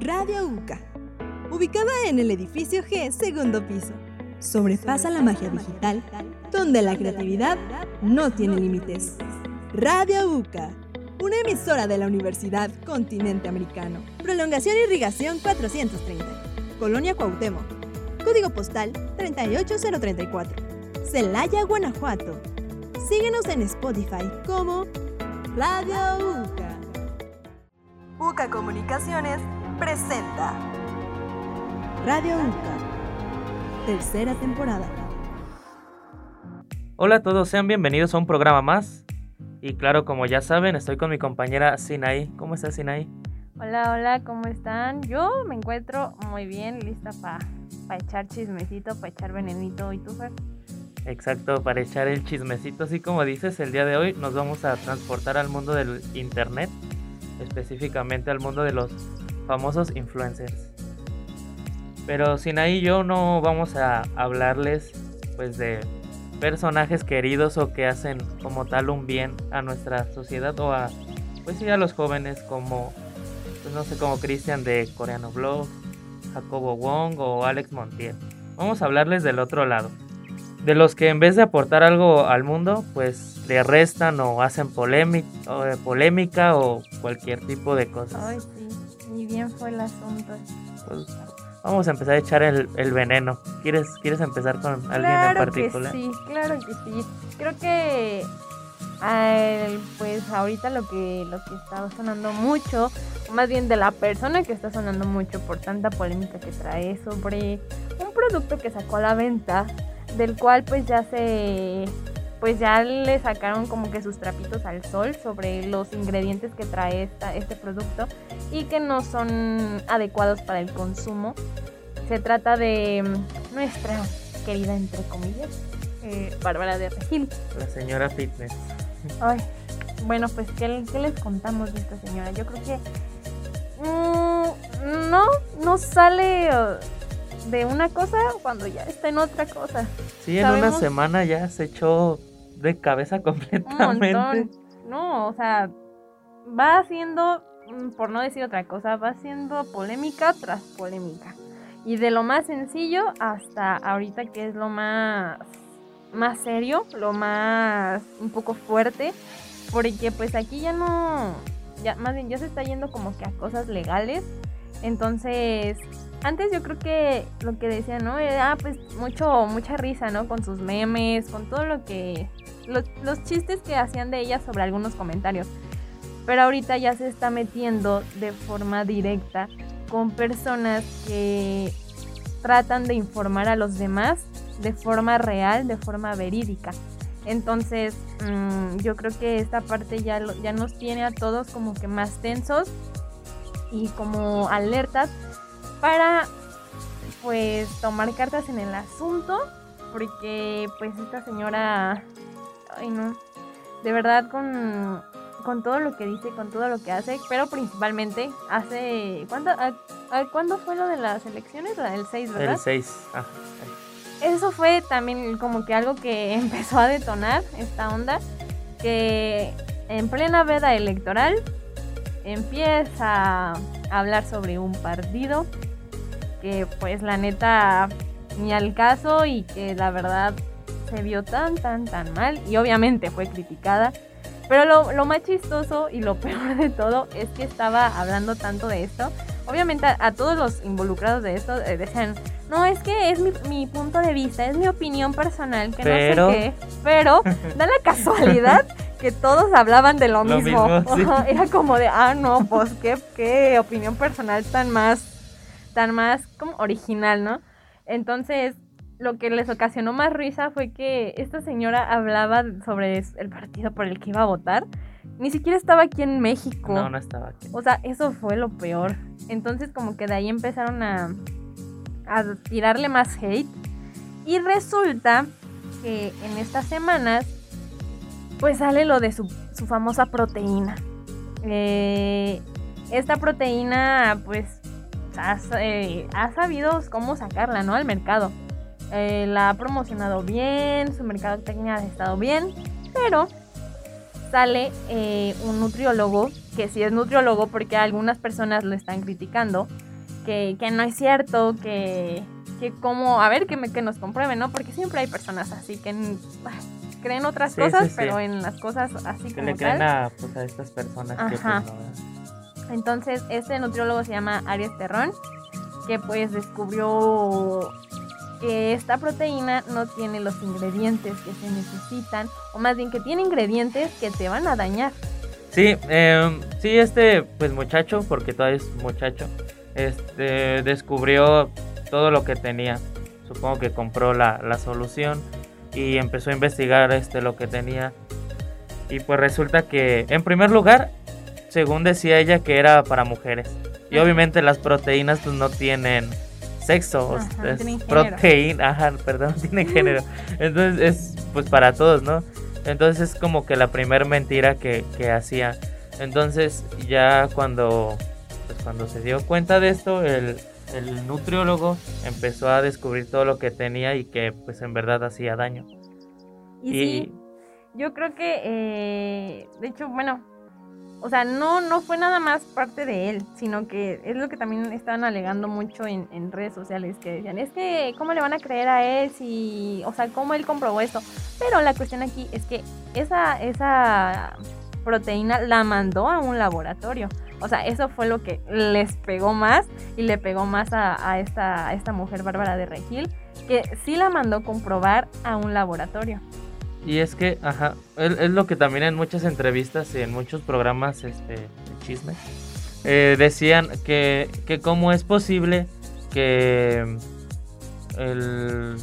Radio UCA, ubicada en el edificio G, segundo piso. Sobrepasa la magia digital, donde la creatividad no tiene límites. Radio UCA, una emisora de la Universidad Continente Americano. Prolongación Irrigación 430, Colonia Cuauhtémoc. Código postal 38034. Celaya, Guanajuato. Síguenos en Spotify como Radio UCA. UCA Comunicaciones presenta Radio UCA, tercera temporada. Hola a todos, sean bienvenidos a un programa más. Y claro, como ya saben, estoy con mi compañera Sinaí. ¿Cómo estás, Sinaí? Hola, hola, ¿cómo están? Yo me encuentro muy bien, lista para echar chismecito, para echar venenito. ¿Y tú, Fer? Exacto, para echar el chismecito. Así como dices, el día de hoy nos vamos a transportar al mundo del internet, específicamente al mundo de los famosos influencers. Pero Sinaí y yo no vamos a hablarles pues de personajes queridos o que hacen como tal un bien a nuestra sociedad o a pues sí a los jóvenes como pues no sé como Cristian de Coreano Blog, Jacobo Wong o Alex Montiel. Vamos a hablarles del otro lado. De los que en vez de aportar algo al mundo, pues le restan o hacen polémica o, polémica o cualquier tipo de cosas. Ay, sí, bien fue el asunto. Pues, vamos a empezar a echar el, el veneno. ¿Quieres, ¿Quieres empezar con alguien claro en particular? Que sí, claro que sí. Creo que eh, pues ahorita lo que, lo que está sonando mucho, más bien de la persona que está sonando mucho por tanta polémica que trae sobre un producto que sacó a la venta, del cual pues ya se pues ya le sacaron como que sus trapitos al sol sobre los ingredientes que trae esta, este producto y que no son adecuados para el consumo. Se trata de mm, nuestra querida, entre comillas, eh, Bárbara de Regil. La señora Fitness. Ay, bueno, pues ¿qué, ¿qué, les contamos de esta señora? Yo creo que mmm, no, no sale de una cosa cuando ya está en otra cosa. Sí, en una semana ya se echó de cabeza completamente. No, o sea, va haciendo, mm, por no decir otra cosa, va haciendo polémica tras polémica. Y de lo más sencillo hasta ahorita que es lo más, más serio, lo más un poco fuerte, porque pues aquí ya no, ya más bien ya se está yendo como que a cosas legales. Entonces, antes yo creo que lo que decía, ¿no? Era pues mucho, mucha risa, ¿no? Con sus memes, con todo lo que los, los, chistes que hacían de ella sobre algunos comentarios. Pero ahorita ya se está metiendo de forma directa con personas que tratan de informar a los demás de forma real, de forma verídica. Entonces, mmm, yo creo que esta parte ya, ya nos tiene a todos como que más tensos y como alertas para pues tomar cartas en el asunto porque pues esta señora ay no, de verdad con, con todo lo que dice, con todo lo que hace, pero principalmente hace, ¿cuándo, a, a, ¿cuándo fue lo de las elecciones? Del 6, ¿verdad? El 6, ah. Eso fue también como que algo que empezó a detonar esta onda, que en plena veda electoral empieza a hablar sobre un partido que pues la neta ni al caso y que la verdad se vio tan, tan, tan mal y obviamente fue criticada. Pero lo, lo, más chistoso y lo peor de todo es que estaba hablando tanto de esto. Obviamente a, a todos los involucrados de esto eh, decían, no, es que es mi, mi, punto de vista, es mi opinión personal, que pero... no sé qué. Pero da la casualidad que todos hablaban de lo, lo mismo. mismo sí. Era como de, ah, no, pues qué, qué opinión personal tan más, tan más como original, ¿no? Entonces, lo que les ocasionó más risa fue que esta señora hablaba sobre el partido por el que iba a votar. Ni siquiera estaba aquí en México. No, no estaba aquí. O sea, eso fue lo peor. Entonces como que de ahí empezaron a, a tirarle más hate. Y resulta que en estas semanas pues sale lo de su, su famosa proteína. Eh, esta proteína pues ha, eh, ha sabido cómo sacarla, ¿no? Al mercado. Eh, la ha promocionado bien, su mercadotecnia ha estado bien, pero sale eh, un nutriólogo, que sí es nutriólogo porque algunas personas lo están criticando, que, que no es cierto, que, que como, a ver, que, me, que nos comprueben, ¿no? Porque siempre hay personas así que creen otras Sí, cosas, sí, sí. pero en las cosas así Que como le creen tal. a, pues, a estas personas que pues, Ajá. no- Entonces, este nutriólogo se llama Arias Terrón, que pues descubrió que esta proteína no tiene los ingredientes que se necesitan, o más bien que tiene ingredientes que te van a dañar. Sí, eh, sí, este pues muchacho, porque todavía es muchacho, este descubrió todo lo que tenía. Supongo que compró la, la solución y empezó a investigar este lo que tenía. Y pues resulta que, en primer lugar, según decía ella, que era para mujeres. Y obviamente las proteínas pues no tienen sexo, Ajá, es proteína, ajá, perdón, no tienen género. Entonces es pues para todos, ¿no? Entonces es como que la primer mentira que, que hacía. Entonces ya cuando, pues cuando se dio cuenta de esto, el, el nutriólogo empezó a descubrir todo lo que tenía y que pues en verdad hacía daño. Y, sí, yo creo que, eh, de hecho, bueno, o sea, no, no fue nada más parte de él, sino que es lo que también estaban alegando mucho en, en redes sociales, que decían, es que, ¿cómo le van a creer a él si, o sea, cómo él comprobó esto? Pero la cuestión aquí es que esa, esa proteína la mandó a un laboratorio. O sea, eso fue lo que les pegó más y le pegó más a, a esta, a esta mujer Bárbara de Regil, que sí la mandó comprobar a un laboratorio. Y es que, ajá, es, es lo que también en muchas entrevistas y en muchos programas este, de chisme eh, decían que, que cómo es posible que el-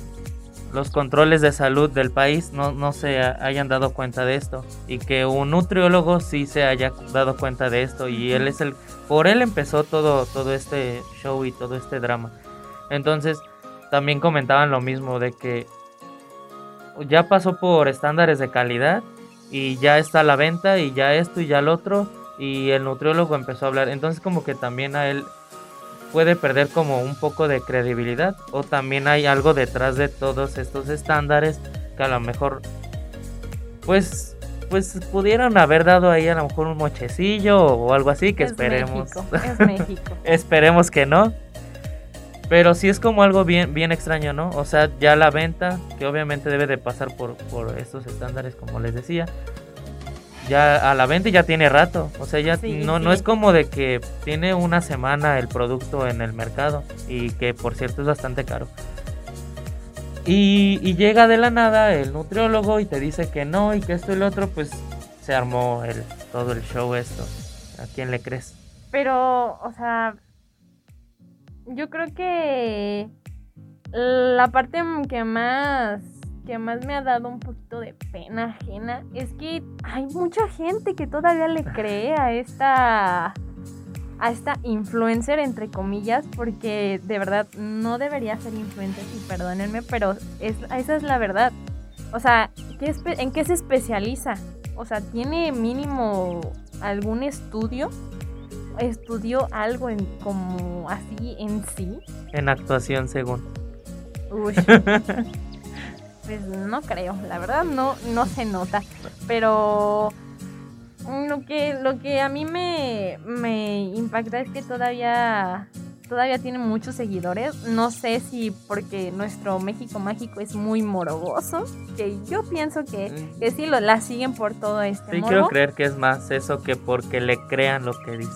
los controles de salud del país no, no se ha- hayan dado cuenta de esto y que un nutriólogo sí se haya dado cuenta de esto y él es el por él empezó todo todo este show y todo este drama. Entonces también comentaban lo mismo de que ya pasó por estándares de calidad y ya está a la venta y ya esto y ya lo otro y el nutriólogo empezó a hablar. Entonces como que también a él puede perder como un poco de credibilidad o también hay algo detrás de todos estos estándares que a lo mejor pues pues pudieron haber dado ahí a lo mejor un mochecillo o algo así que Es esperemos. México, es México. esperemos que no pero sí es como algo bien bien extraño no o sea ya la venta que obviamente debe de pasar por por estos estándares como les decía ya a la venta ya tiene rato. O sea, ya Sí, no, no es como de que tiene una semana el producto en el mercado y que por cierto es bastante caro. Y, y llega de la nada el nutriólogo y te dice que no y que esto y lo otro, pues se armó el, todo el show esto. ¿A quién le crees? Pero, o sea, yo creo que la parte que más que más me ha dado un poquito de pena ajena es que hay mucha gente que todavía le cree a esta a esta influencer entre comillas porque de verdad no debería ser influencer y perdónenme pero es, esa es la verdad o sea ¿qué ¿en qué se especializa? o sea tiene mínimo algún estudio estudió algo en como así en sí En actuación según. Uy. Pues no creo, la verdad no, no se nota. Pero mm, lo que, lo que a mí me, me impacta es que todavía, todavía tiene muchos seguidores. No sé si porque nuestro México Mágico es muy morboso, que yo pienso que, que sí lo, la siguen por todo este Sí, morbo. quiero creer que es más eso que porque le crean lo que dice.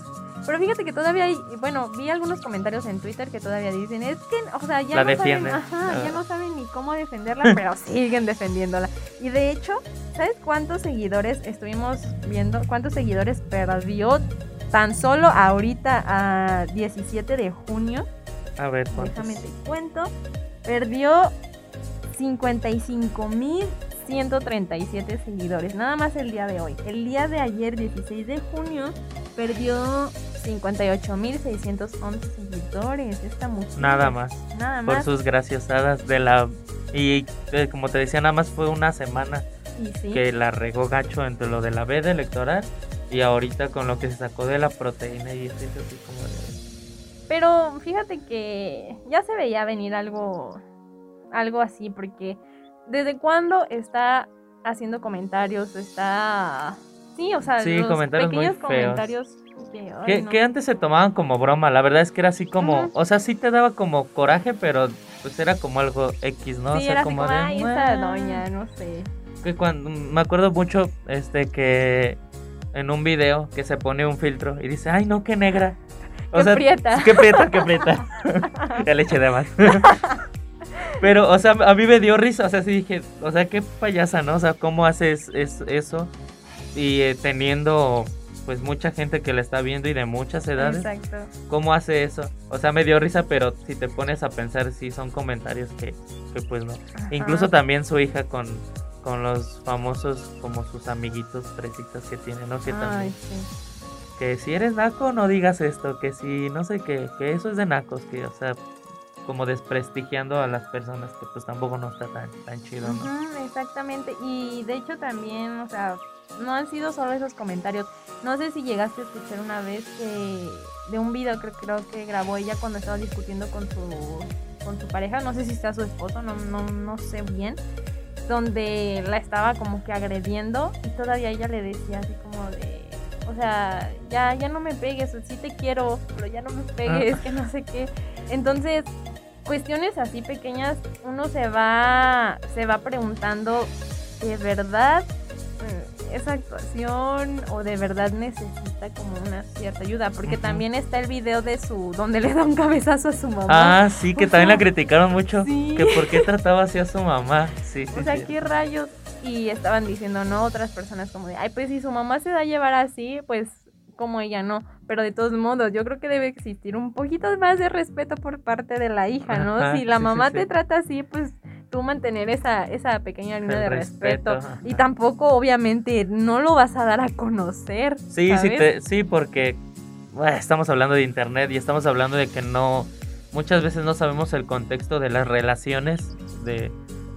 Pero fíjate que todavía hay, bueno, vi algunos comentarios en Twitter que todavía dicen, es que, o sea, ya La no defienden. saben, ajá, ya Ah. no saben ni cómo defenderla, pero siguen defendiéndola. Y de hecho, ¿sabes cuántos seguidores estuvimos viendo? ¿Cuántos seguidores perdió tan solo ahorita a 17 de junio? A ver, ¿cuántos? Déjame te cuento. Perdió 55.137 seguidores, nada más el día de hoy. El día de ayer, 16 de junio, perdió 58.611 seguidores. Esta mujer. Nada más. Nada Por más. sus graciosadas de la... Y eh, como te decía, nada más fue una semana sí. que la regó gacho entre lo de la veda electoral y ahorita con lo que se sacó de la proteína y esto así como de... Pero fíjate que ya se veía venir algo, algo así, porque desde cuándo está haciendo comentarios, está... Sí, o sea, Sí, los comentarios pequeños comentarios Que, antes se tomaban como broma, la verdad es que era así como, o sea, sí te daba como coraje, pero pues era como algo X, ¿no? o sea, era así como, de, ay, esa doña, no sé. Que cuando, me acuerdo mucho, este, que en un video que se pone un filtro y dice, ay, no, qué negra. Qué prieta. Qué prieta, qué prieta. ya le eché de más. Pero, o sea, a mí me dio risa, o sea, sí dije, o sea, qué payasa, ¿no? O sea, ¿cómo haces es- eso? Y eh, teniendo, pues, mucha gente que la está viendo y de muchas edades. Exacto. ¿Cómo hace eso? O sea, me dio risa, pero si te pones a pensar, sí son comentarios que, que pues no. Incluso también su hija con, con los famosos, como sus amiguitos fresitas que tiene, ¿no? Que Ay, también, sí. que si eres naco, no digas esto, que si no sé qué, que eso es de nacos, que, o sea, como desprestigiando a las personas, que pues tampoco no está tan, tan chido, ¿no? Exactamente. Y de hecho también, o sea, no han sido solo esos comentarios. No sé si llegaste a escuchar una vez que de un video que creo que grabó ella cuando estaba discutiendo con su con su pareja, no sé si sea su esposo, no, no, no sé bien, donde la estaba como que agrediendo y todavía ella le decía así como de, o sea, ya, ya no me pegues, sí te quiero, pero ya no me pegues, que no sé qué. Entonces, cuestiones así pequeñas, uno se va, se va preguntando, ¿de verdad mm, esa actuación o de verdad necesita como una cierta ayuda? Porque también está el video de su, donde le da un cabezazo a su mamá. Ah, sí, que O también la criticaron mucho, sí. que por qué trataba así a su mamá. Sí, sí, O sea, sí. ¿qué rayos? Y estaban diciendo, no, otras personas como de, ay, pues si su mamá se da a llevar así, pues como ella no. Pero de todos modos, yo creo que debe existir un poquito más de respeto por parte de la hija, ¿no? Ajá, si la sí, mamá sí. te trata así, pues tú mantener esa, esa pequeña línea de respeto. Y tampoco, obviamente, no lo vas a dar a conocer. Sí, sí, te- sí, porque bueno, estamos hablando de internet y estamos hablando de que no, muchas veces no sabemos el contexto de las relaciones de,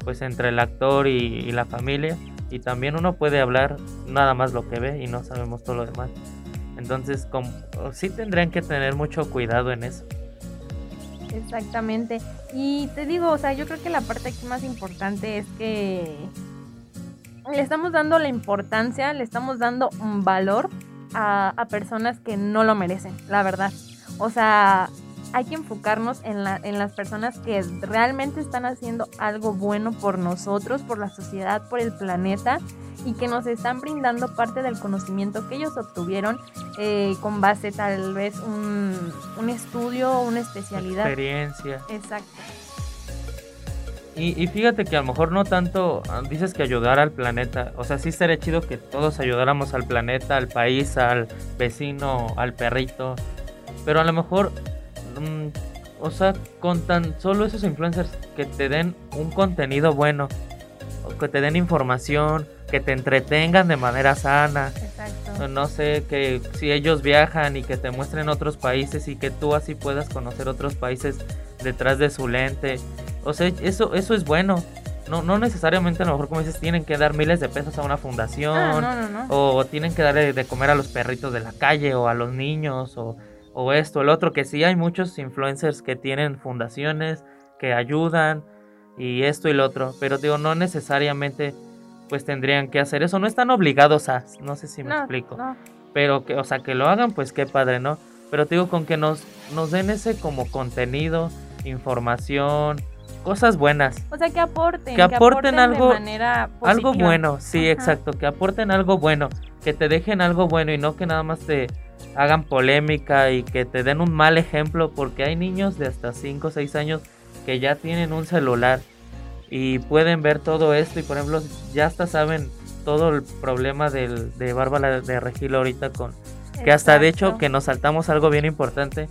pues, entre el actor y, y la familia y también uno puede hablar nada más lo que ve y no sabemos todo lo demás. Entonces, como, sí tendrían que tener mucho cuidado en eso. Exactamente. Y te digo, o sea, yo creo que la parte aquí más importante es que le estamos dando la importancia, le estamos dando un valor a personas que no lo merecen, la verdad. O sea, hay que enfocarnos en, la, en las personas que realmente están haciendo algo bueno por nosotros, por la sociedad, por el planeta y que nos están brindando parte del conocimiento que ellos obtuvieron eh, con base tal vez un, un estudio o una especialidad. Experiencia. Exacto. Y, y fíjate que a lo mejor no tanto ah, dices que ayudar al planeta. O sea, sí estaría chido que todos ayudáramos al planeta, al país, al vecino, al perrito. Pero a lo mejor, mm, o sea, con tan solo esos influencers que te den un contenido bueno, que te den información, que te entretengan de manera sana. Exacto. No sé, que si ellos viajan y que te muestren otros países y que tú así puedas conocer otros países detrás de su lente. O sea, eso, eso es bueno. No, no necesariamente a lo mejor como dices tienen que dar miles de pesos a una fundación Ah, no, no, no. o tienen que darle de comer a los perritos de la calle o a los niños o, o esto, el otro, que sí hay muchos influencers que tienen fundaciones, que ayudan y esto y lo otro, pero digo, no necesariamente pues tendrían que hacer eso, no están obligados a, no sé si me No, explico, no. pero que, o sea, que lo hagan, pues qué padre, ¿no? Pero digo, con que nos, nos den ese como contenido, información, cosas buenas, O sea, que aporten. Que aporten algo- de manera algo bueno, sí, Ajá. exacto, que aporten algo bueno, que te dejen algo bueno y no que nada más te hagan polémica y que te den un mal ejemplo, porque hay niños de hasta 5 o 6 años que ya tienen un celular y pueden ver todo esto y por ejemplo ya hasta saben todo el problema del, de Bárbara de Regil ahorita con que hasta de hecho que nos saltamos algo bien importante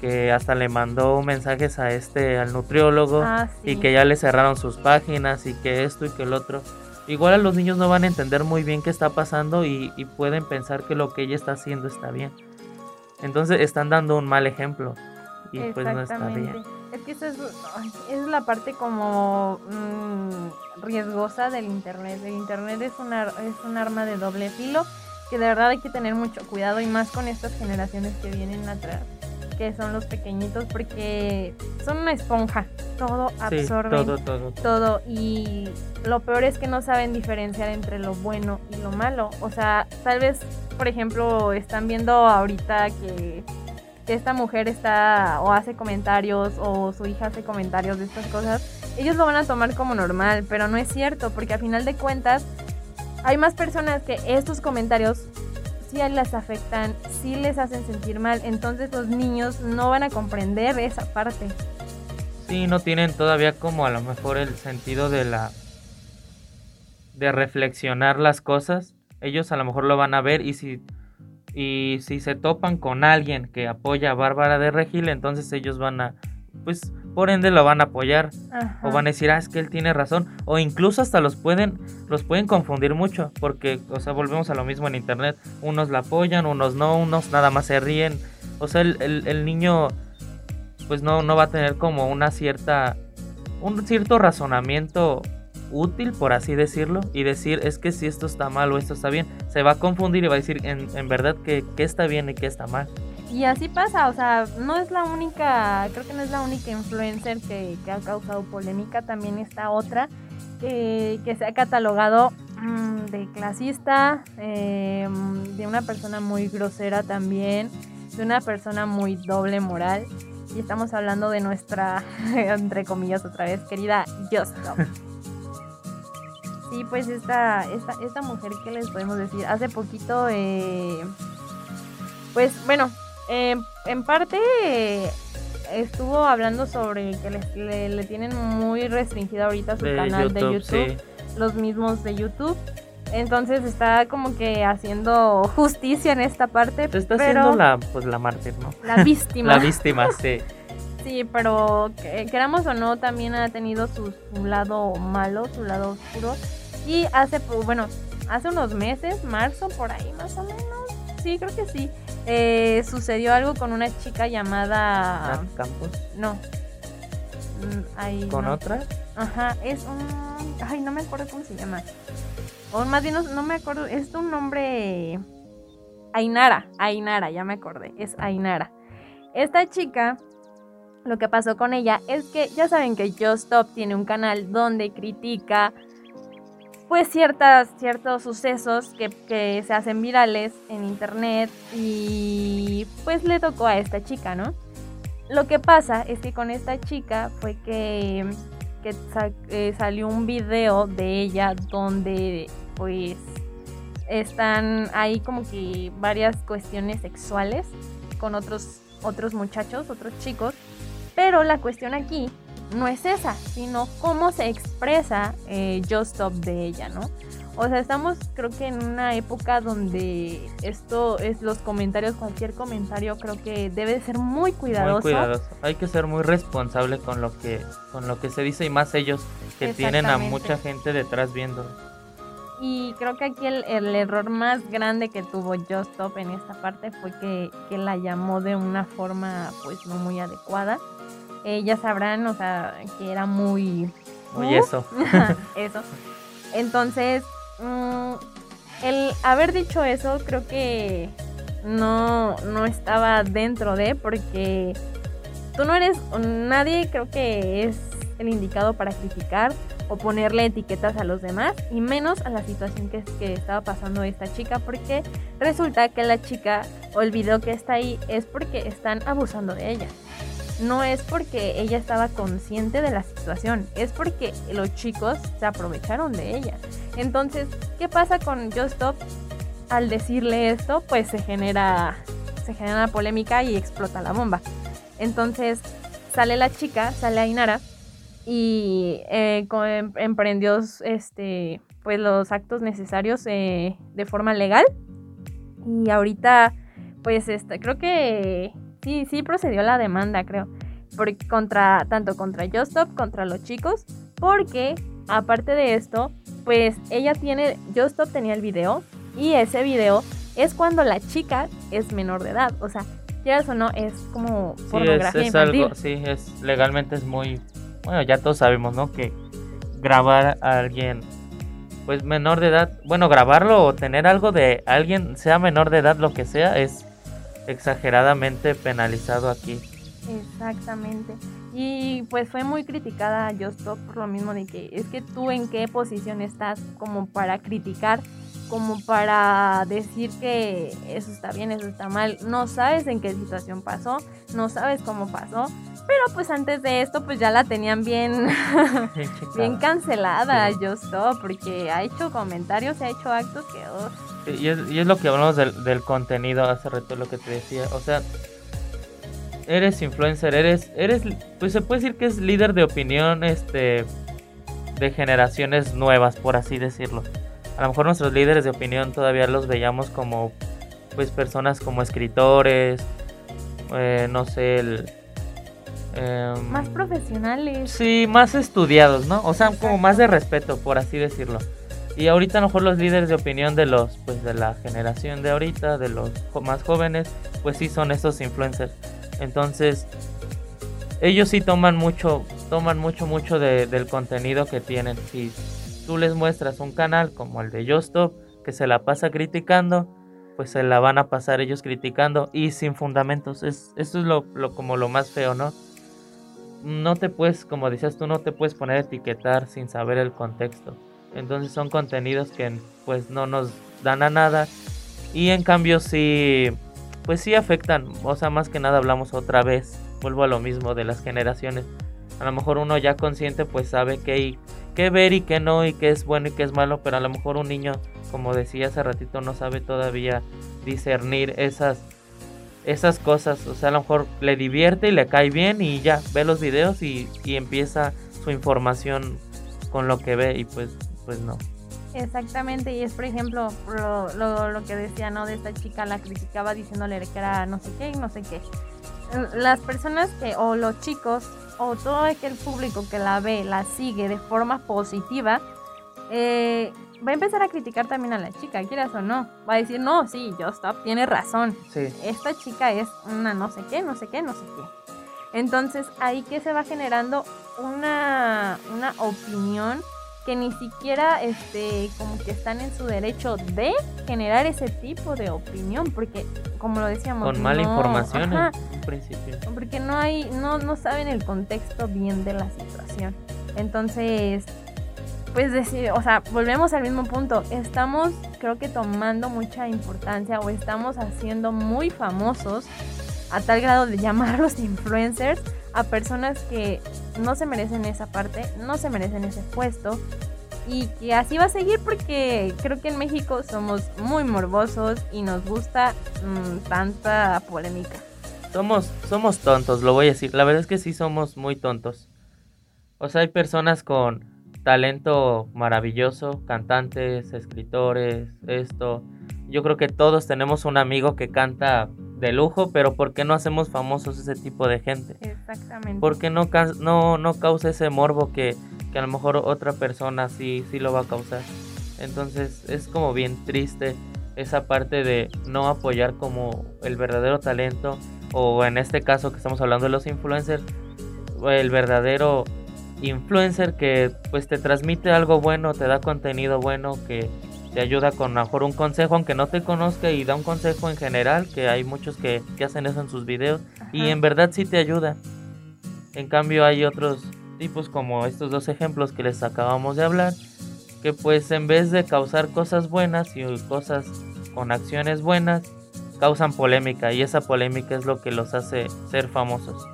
que hasta le mandó mensajes a este al nutriólogo Ah, sí. y que ya le cerraron sus páginas y que esto y que el otro. Igual a los niños no van a entender muy bien qué está pasando y, pueden pensar que lo que ella está haciendo está bien. Entonces están dando un mal ejemplo y pues no está bien. Es que eso es, es la parte como mm, riesgosa del internet. El internet es un, ar- es un arma de doble filo que de verdad hay que tener mucho cuidado y más con estas generaciones que vienen atrás. Que son los pequeñitos porque son una esponja, todo Sí, absorben todo, todo, todo. todo y lo peor es que no saben diferenciar entre lo bueno y lo malo. O sea, tal vez, por ejemplo, están viendo ahorita que, que esta mujer está o hace comentarios o su hija hace comentarios de estas cosas. Ellos lo van a tomar como normal, pero no es cierto, porque a final de cuentas hay más personas que estos comentarios sí las afectan, sí les hacen sentir mal. Entonces los niños no van a comprender esa parte. Sí, no tienen todavía como a lo mejor el sentido de la de reflexionar las cosas. Ellos a lo mejor lo van a ver y si y si se topan con alguien que apoya a Bárbara de Regil, entonces ellos van a pues por ende lo van a apoyar Ajá. o van a decir, "Ah, es que él tiene razón" o incluso hasta los pueden los pueden confundir mucho porque o sea, volvemos a lo mismo en internet, unos la apoyan, unos no, unos nada más se ríen. O sea, el, el- el niño pues no, no va a tener como una cierta un cierto razonamiento útil, por así decirlo, y decir es que si esto está mal o esto está bien, se va a confundir y va a decir en, en verdad que, que está bien y que está mal. Y así pasa, o sea, no es la única, creo que no es la única influencer que, que ha causado polémica, también está otra que, que se ha catalogado mm, de clasista, eh, de una persona muy grosera también, de una persona muy doble moral. Y estamos hablando de nuestra, entre comillas otra vez, querida Just Stop. Sí, pues esta, esta, esta mujer, ¿qué les podemos decir? Hace poquito, eh, pues bueno, eh, en parte eh, estuvo hablando sobre que le, le- le tienen muy restringido ahorita su De canal de YouTube, sí. los mismos de YouTube. Entonces está como que haciendo justicia en esta parte, Se está pero haciendo la, pues la mártir, ¿no? la víctima. La víctima, sí. Sí, pero que- queramos o no, también ha tenido su, su lado malo, su lado oscuro. Y hace, bueno, hace unos meses, marzo, por ahí más o menos, sí, creo que sí, eh, sucedió algo con una chica llamada... Nat Campos. No. Mm, ¿Con no. otra? Ajá, es un... Ay, no me acuerdo cómo se llama. O más bien no, no me acuerdo, es un nombre... Ainara, Ainara, ya me acordé, es Ainara. Esta chica, lo que pasó con ella es que ya saben que Just Stop tiene un canal donde critica pues ciertas, ciertos sucesos que, que se hacen virales en internet y pues le tocó a esta chica, ¿no? Lo que pasa es que con esta chica fue que, que eh, salió un video de ella donde pues están ahí como que varias cuestiones sexuales con otros, otros muchachos, otros chicos. Pero la cuestión aquí no es esa, sino cómo se expresa eh, Just Stop de ella, ¿no? O sea, estamos creo que en una época donde esto es los comentarios, cualquier comentario creo que debe ser muy cuidadoso. Muy cuidadoso. Hay que ser muy responsable con lo que con lo que se dice y más ellos que tienen a mucha gente detrás viendo. Y creo que aquí el, el error más grande que tuvo Just Stop en esta parte fue que, que la llamó de una forma pues no muy adecuada. Eh, ya sabrán, o sea, que era muy... Oye, eso. eso. Entonces, mm, el haber dicho eso creo que no, no estaba dentro de, porque tú no eres, nadie creo que es el indicado para criticar o ponerle etiquetas a los demás, y menos a la situación que, que estaba pasando esta chica, porque resulta que la chica o el video que está ahí es porque están abusando de ella no es porque ella estaba consciente de la situación, es porque los chicos se aprovecharon de ella. Entonces, ¿qué pasa con Just Stop? Al decirle esto, pues se genera, se genera polémica y explota la bomba. Entonces, sale la chica, sale Ainara y eh, em- emprendió este, pues, los actos necesarios eh, de forma legal. Y ahorita, pues, este, creo que sí, sí procedió la demanda, creo. Por, contra, tanto contra Just Stop, contra los chicos. Porque, aparte de esto, pues ella tiene, Just Stop tenía el video. Y ese video es cuando la chica es menor de edad. O sea, quieras o no, es como Sí, es, pornografía es algo, sí, es legalmente es muy bueno, ya todos sabemos, ¿no? Que grabar a alguien pues menor de edad, bueno, grabarlo o tener algo de alguien sea menor de edad, lo que sea, es exageradamente penalizado aquí. Exactamente. Y pues fue muy criticada Justop por lo mismo de que es que tú en qué posición estás como para criticar, como para decir que eso está bien, eso está mal. No sabes en qué situación pasó, no sabes cómo pasó. Pero pues antes de esto pues ya la tenían bien, bien cancelada sí. Porque ha hecho comentarios, ha hecho actos que... y, es, y, es, lo que hablamos del, del contenido hace rato, lo que te decía. O sea, eres influencer, eres, eres, pues se puede decir que es líder de opinión, este, de generaciones nuevas, por así decirlo. A lo mejor nuestros líderes de opinión todavía los veíamos como, pues, personas como escritores, eh, no sé, el... Eh, más profesionales. Sí, más estudiados, ¿no? O sea, Exacto. como más de respeto, por así decirlo. Y ahorita a lo mejor los líderes de opinión de los, pues, de la generación de ahorita, de los más jóvenes, pues sí son estos influencers. Entonces, ellos sí toman mucho, toman mucho, mucho de, del contenido que tienen. Si tú les muestras un canal como el de Justop, que se la pasa criticando, pues se la van a pasar ellos criticando y sin fundamentos. Es, eso es lo, lo, como lo más feo, ¿no? No te puedes, como decías tú, no te puedes poner a etiquetar sin saber el contexto. Entonces son contenidos que pues no nos dan a nada. Y en cambio sí pues sí afectan, o sea, más que nada hablamos otra vez, vuelvo a lo mismo de las generaciones. A lo mejor uno ya consciente pues sabe qué, qué ver y qué no y qué es bueno y qué es malo, pero a lo mejor un niño, como decía hace ratito, no sabe todavía discernir esas, esas cosas. O sea, a lo mejor le divierte y le cae bien y ya ve los videos y, y empieza su información con lo que ve y pues, pues no. Exactamente, y es por ejemplo lo, lo, lo, que decía, ¿no? De esta chica la criticaba diciéndole que era no sé qué y no sé qué. Las personas que, o los chicos, o todo aquel público que la ve, la sigue de forma positiva, eh, va a empezar a criticar también a la chica, quieras o no. Va a decir, no, sí, Stop tiene razón. Sí. Esta chica es una no sé qué, no sé qué, no sé qué. Entonces ahí que se va generando una, una opinión que ni siquiera este como que están en su derecho de generar ese tipo de opinión porque como lo decíamos con mala información ajá, en un principio. porque no hay no no saben el contexto bien de la situación. Entonces pues decir o sea volvemos al mismo punto. Estamos creo que tomando mucha importancia o estamos haciendo muy famosos a tal grado de llamarlos influencers a personas que no se merecen esa parte, no se merecen ese puesto y que así va a seguir porque creo que en México somos muy morbosos y nos gusta mmm, tanta polémica. Somos, somos tontos, lo voy a decir. La verdad es que sí somos muy tontos. O sea, hay personas con talento maravilloso, cantantes, escritores, esto. Yo creo que todos tenemos un amigo que canta de lujo, pero ¿por qué no hacemos famosos ese tipo de gente? Exactamente. ¿Por qué no, no, no causa ese morbo que, que a lo mejor otra persona sí, sí lo va a causar? Entonces es como bien triste esa parte de no apoyar como el verdadero talento o en este caso que estamos hablando de los influencers, el verdadero influencer que pues te transmite algo bueno, te da contenido bueno, que te ayuda con mejor un consejo, aunque no te conozca y da un consejo en general, que hay muchos que, que hacen eso en sus videos Ajá. y en verdad sí te ayuda. En cambio hay otros tipos como estos dos ejemplos que les acabamos de hablar, que pues en vez de causar cosas buenas y cosas con acciones buenas, causan polémica y esa polémica es lo que los hace ser famosos.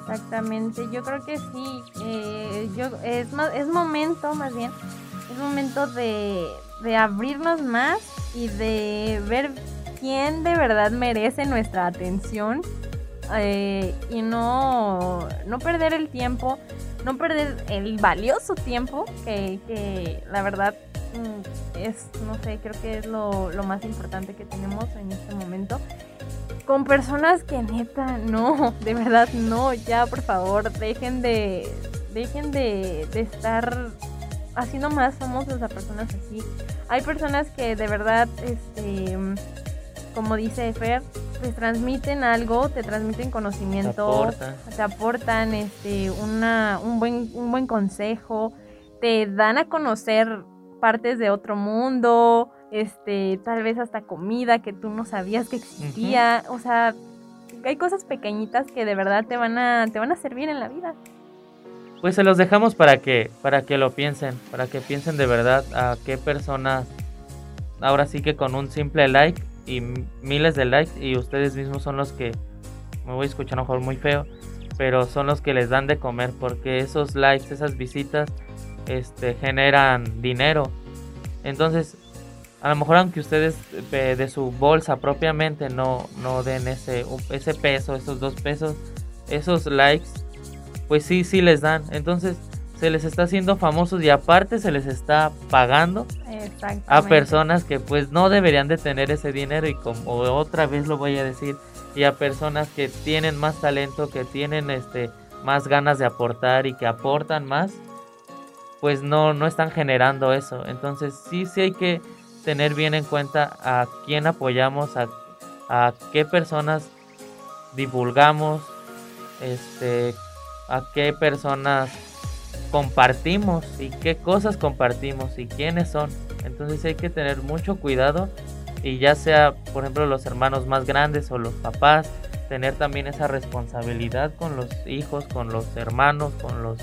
Exactamente, yo creo que sí, eh, yo, es, es momento más bien es momento de, de abrirnos más y de ver quién de verdad merece nuestra atención eh, y no, no perder el tiempo, no perder el valioso tiempo que, que la verdad mm, es, no sé, creo que es lo, lo, más importante que tenemos en este momento. Con personas que neta, no, de verdad no, ya por favor, dejen de, dejen de, de estar haciendo más famosos a personas así. Hay personas que de verdad, este, como dice Fer, te transmiten algo, te transmiten conocimiento, te aportan, te aportan este, una, un, buen, un buen consejo, te dan a conocer partes de otro mundo, este, tal vez hasta comida que tú no sabías que existía, o sea, hay cosas pequeñitas que de verdad te van a te van a servir en la vida. Pues se los dejamos para que para que lo piensen, para que piensen de verdad a qué personas ahora sí que con un simple like y miles de likes y ustedes mismos son los que me voy a escuchar a lo mejor muy feo, pero son los que les dan de comer porque esos likes, esas visitas este generan dinero. Entonces, a lo mejor aunque ustedes eh, de su bolsa propiamente no, no den ese, ese peso, esos dos pesos, esos likes, pues sí, sí les dan. Entonces se les está haciendo famosos y aparte se les está pagando a personas que pues no deberían de tener ese dinero y como otra vez lo voy a decir, y a personas que tienen más talento, que tienen este más ganas de aportar y que aportan más, pues no, no están generando eso. Entonces sí, sí hay que tener bien en cuenta a quién apoyamos, a, qué personas divulgamos, este, a qué personas compartimos y qué cosas compartimos y quiénes son. Entonces hay que tener mucho cuidado y ya sea, por ejemplo, los hermanos más grandes o los papás, tener también esa responsabilidad con los hijos, con los hermanos, con los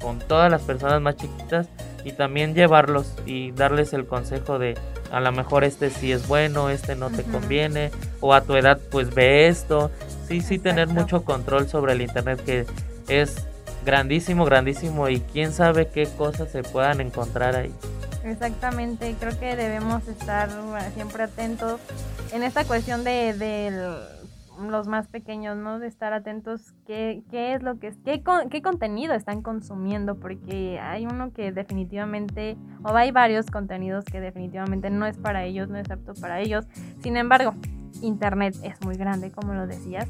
con todas las personas más chiquitas y también llevarlos y darles el consejo de a lo mejor este sí es bueno, este no te conviene, o a tu edad pues ve esto. Sí, sí, tener mucho control sobre el Internet que es grandísimo, grandísimo y quién sabe qué cosas se puedan encontrar ahí. Exactamente, creo que debemos estar siempre atentos en esta cuestión de, los más pequeños, ¿no? De estar atentos qué, qué es lo que qué, qué contenido están consumiendo, porque hay uno que definitivamente, o hay varios contenidos que definitivamente no es para ellos, no es apto para ellos. Sin embargo, internet es muy grande, como lo decías.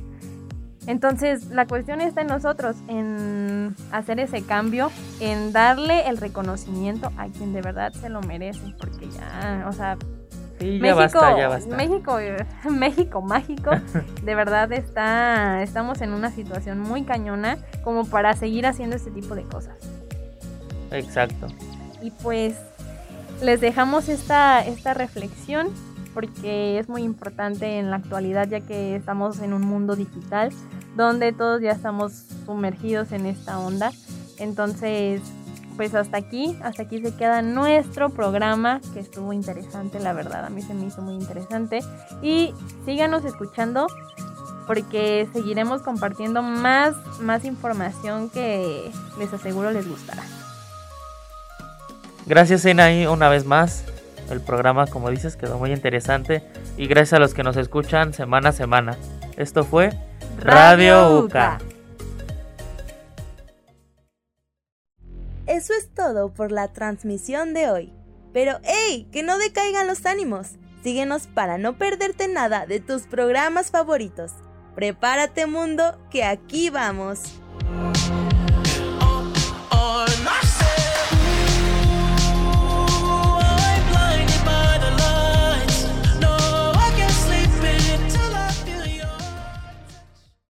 Entonces, la cuestión está en nosotros, en hacer ese cambio, en darle el reconocimiento a quien de verdad se lo merece, porque ya, o sea, México, México, México mágico, de verdad está, estamos en una situación muy cañona como para seguir haciendo este tipo de cosas. Exacto. Y pues les dejamos esta, esta reflexión porque es muy importante en la actualidad ya que estamos en un mundo digital donde todos ya estamos sumergidos en esta onda. Entonces, pues hasta aquí, hasta aquí se queda nuestro programa que estuvo interesante, la verdad, a mí se me hizo muy interesante. Y síganos escuchando porque seguiremos compartiendo más, más información que les aseguro les gustará. Gracias Enaí una vez más. El programa, como dices, quedó muy interesante. Y gracias a los que nos escuchan semana a semana. Esto fue Radio UCA. Eso es todo por la transmisión de hoy. Pero ¡hey! Que no decaigan los ánimos. Síguenos para no perderte nada de tus programas favoritos. Prepárate mundo, que aquí vamos.